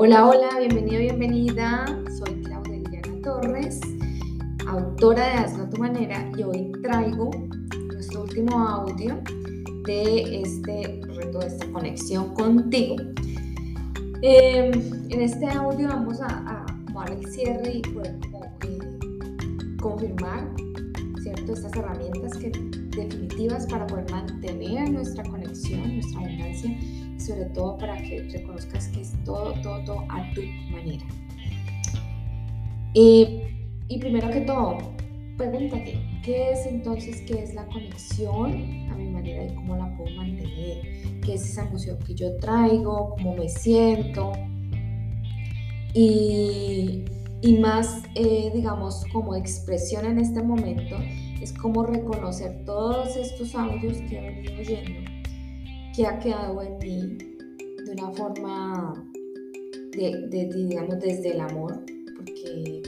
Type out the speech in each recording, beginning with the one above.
Hola, hola, bienvenido, bienvenida. Soy Claudia Liliana Torres, autora de Hazlo a tu manera y hoy traigo nuestro último audio de este reto, de esta conexión contigo. Em, en este audio vamos a, dar el cierre y poder eh, confirmar ¿cierto? estas herramientas que, definitivas para poder mantener nuestra conexión, nuestra abundancia sobre todo para que reconozcas que es todo, todo, todo a tu manera. y primero que todo, pregúntate, ¿qué es entonces, qué es la conexión a mi manera y cómo la puedo mantener? ¿Qué es esa emoción que yo traigo? ¿Cómo me siento? Y, y más, eh, digamos, como expresión en este momento, es como reconocer todos estos audios que he venido oyendo que ha quedado en mí de una forma, de, digamos, desde el amor, porque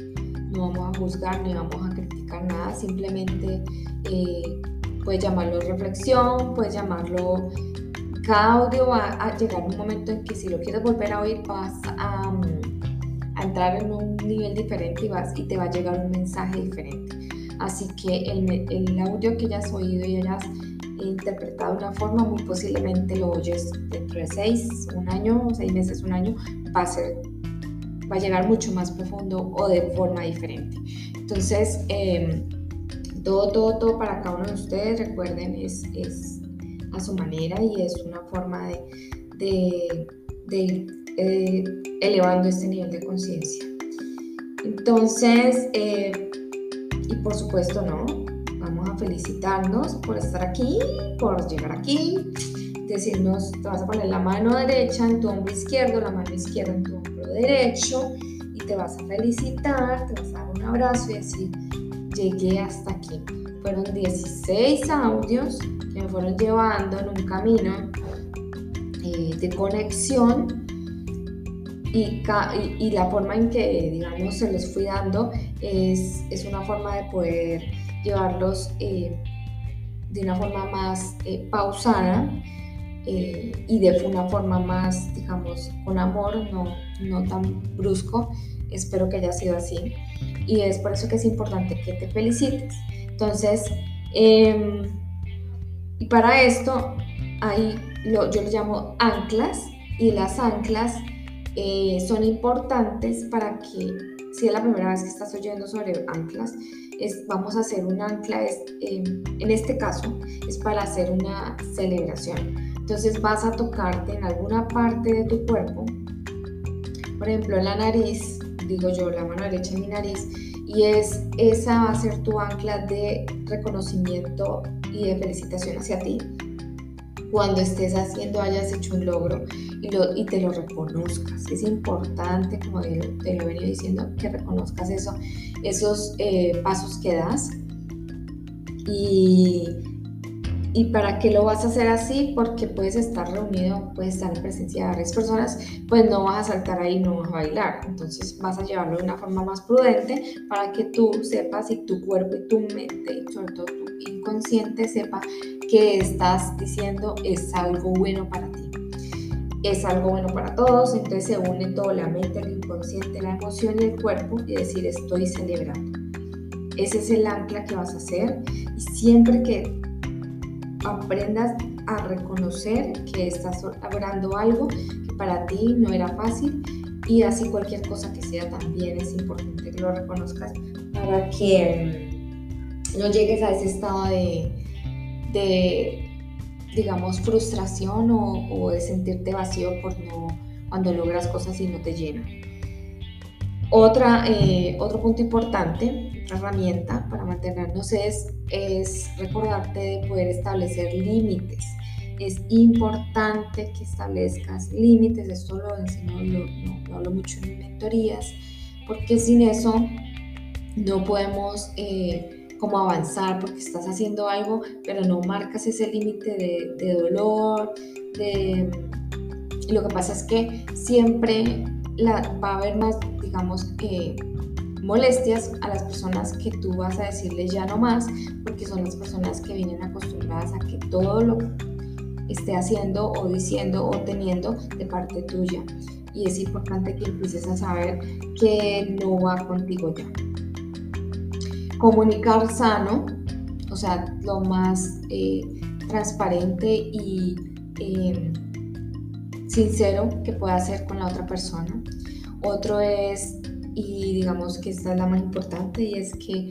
no vamos a juzgar ni vamos a criticar nada, simplemente eh, puedes llamarlo reflexión, puedes llamarlo... Cada audio va a llegar un momento en que si lo quieres volver a oír vas a, a entrar en un nivel diferente y, vas, y te va a llegar un mensaje diferente. Así que el, el audio que hayas oído y hayas interpretado de una forma, muy posiblemente lo oyes dentro de seis, un año, seis meses, un año, va a ser, va a llegar mucho más profundo o de forma diferente. Entonces, em, todo, todo, todo para cada uno de ustedes, recuerden, es, es a su manera y es una forma de, de, eh, elevando este nivel de conciencia. Entonces, eh, y por supuesto, ¿no? Felicitarnos por estar aquí, por llegar aquí, decirnos, te vas a poner la mano derecha en tu hombro izquierdo, la mano izquierda en tu hombro derecho y te vas a felicitar, te vas a dar un abrazo y decir, llegué hasta aquí. Fueron 16 audios que me fueron llevando en un camino eh, de conexión y, la forma en que, digamos, se los fui dando es, es una forma de poder llevarlos eh, de una forma más eh, pausada eh, y de una forma más, digamos, con amor, no, no tan brusco. Espero que haya sido así. Y es por eso que es importante que te felicites. Entonces, em, y para esto, hay, lo, yo lo llamo anclas, y las anclas son importantes para que, si es la primera vez que estás oyendo sobre anclas, vamos a hacer un ancla, em, en este caso es para hacer una celebración. Entonces vas a tocarte en alguna parte de tu cuerpo, por ejemplo la nariz, digo yo, la mano derecha en mi nariz, y es, esa va a ser tu ancla de reconocimiento y de felicitación hacia ti cuando estés haciendo, hayas hecho un logro y, lo, y te lo reconozcas. Es importante, como te, lo he venido diciendo, que reconozcas eso, esos eh, pasos que das. Y, ¿Y para qué lo vas a hacer así? Porque puedes estar reunido, puedes estar en presencia de varias personas, pues no vas a saltar ahí, no vas a bailar. Entonces vas a llevarlo de una forma más prudente para que tú sepas y tu cuerpo y tu mente, y sobre todo tu inconsciente, sepa que estás diciendo es algo bueno para ti. Es algo bueno para todos, entonces se une todo, la mente, el inconsciente, la emoción y el cuerpo y decir estoy celebrando. Ese es el ancla que vas a hacer y siempre que aprendas a reconocer que estás logrando algo que para ti no era fácil y así cualquier cosa que sea también es importante que lo reconozcas para que no llegues a ese estado de, de digamos, frustración o, de sentirte vacío por no, cuando logras cosas y no te llenan. Otra, eh, otro punto importante, herramienta para mantenernos es, es recordarte de poder establecer límites. Es importante que establezcas límites, esto lo enseño, lo, hablo mucho en mentorías, porque sin eso no podemos... Eh, como avanzar porque estás haciendo algo, pero no marcas ese límite de, dolor, de... lo que pasa es que siempre la, va a haber más, digamos, eh, molestias a las personas que tú vas a decirle ya no más, porque son las personas que vienen acostumbradas a que todo lo esté haciendo o diciendo o teniendo de parte tuya. Y es importante que empieces a saber que no va contigo ya. Comunicar sano, o sea, lo más eh, transparente y eh, sincero que pueda hacer con la otra persona. Otro es, y digamos que esta es la más importante, y es que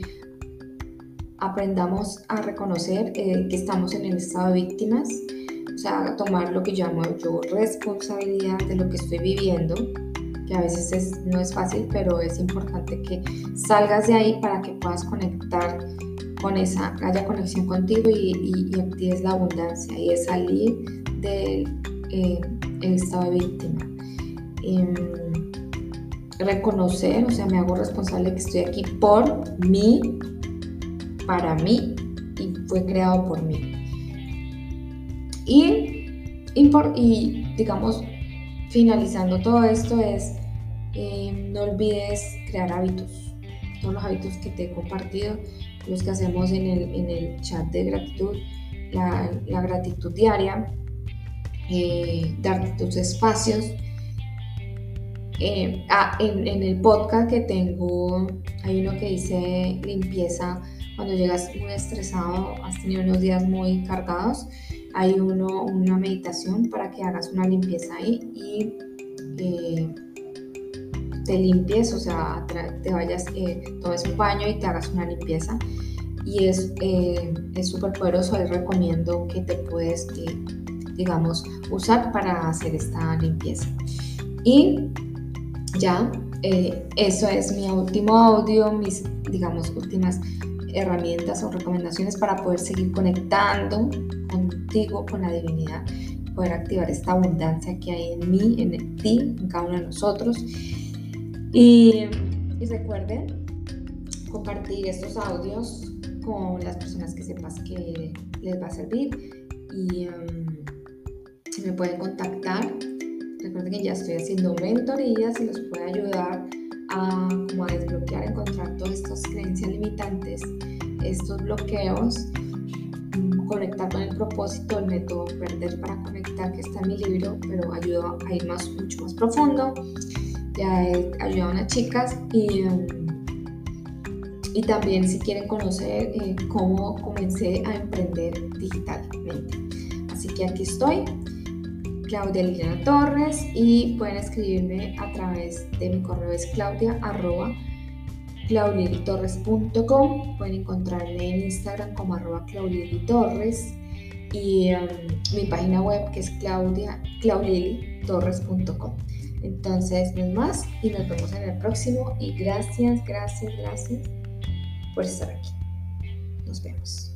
aprendamos a reconocer eh, que estamos en el estado de víctimas, o sea, tomar lo que llamo yo responsabilidad de lo que estoy viviendo, que a veces no es fácil, pero es importante que salgas de ahí para que puedas conectar con esa, haya conexión contigo y, y, y actives la abundancia y es salir del eh, estado de víctima. Em, reconocer, o sea, me hago responsable que estoy aquí por mí, para mí y fue creado por mí. Y, y digamos, finalizando todo esto es, em, no olvides crear hábitos, todos los hábitos que te he compartido, los que hacemos en el, en el chat de gratitud, la, la gratitud diaria, eh, darte tus espacios. Eh, ah, en, el podcast que tengo hay uno que dice limpieza cuando llegas muy estresado, has tenido unos días muy cargados, hay uno, una meditación para que hagas una limpieza ahí y eh, te limpies, o sea, te vayas, eh, tomes un baño y te hagas una limpieza. Y es eh, súper poderoso, les recomiendo que te puedes, digamos, usar para hacer esta limpieza. Y ya, eh, eso es mi último audio, mis, digamos, últimas herramientas o recomendaciones para poder seguir conectando contigo, con la divinidad, poder activar esta abundancia que hay en mí, en ti, en cada uno de nosotros. Y, recuerden compartir estos audios con las personas que sepas que les va a servir y um, me pueden contactar. Recuerden que ya estoy haciendo mentorías y los puedo ayudar a, desbloquear, encontrar todas estas creencias limitantes, estos bloqueos, conectar con el propósito, el método Perder para Conectar, que está en mi libro, pero ayuda a ir más, mucho más profundo. Ya he a unas chicas y, y también si quieren conocer eh, cómo comencé a emprender digitalmente. Así que aquí estoy Claudia Liliana Torres y pueden escribirme a través de mi correo es claudia arroba claudilitorres.com pueden encontrarme en Instagram como arroba claudilitorres y um, mi página web que es claudia claudilitorres.com entonces no es más y nos vemos en el próximo y gracias gracias gracias por estar aquí. Nos vemos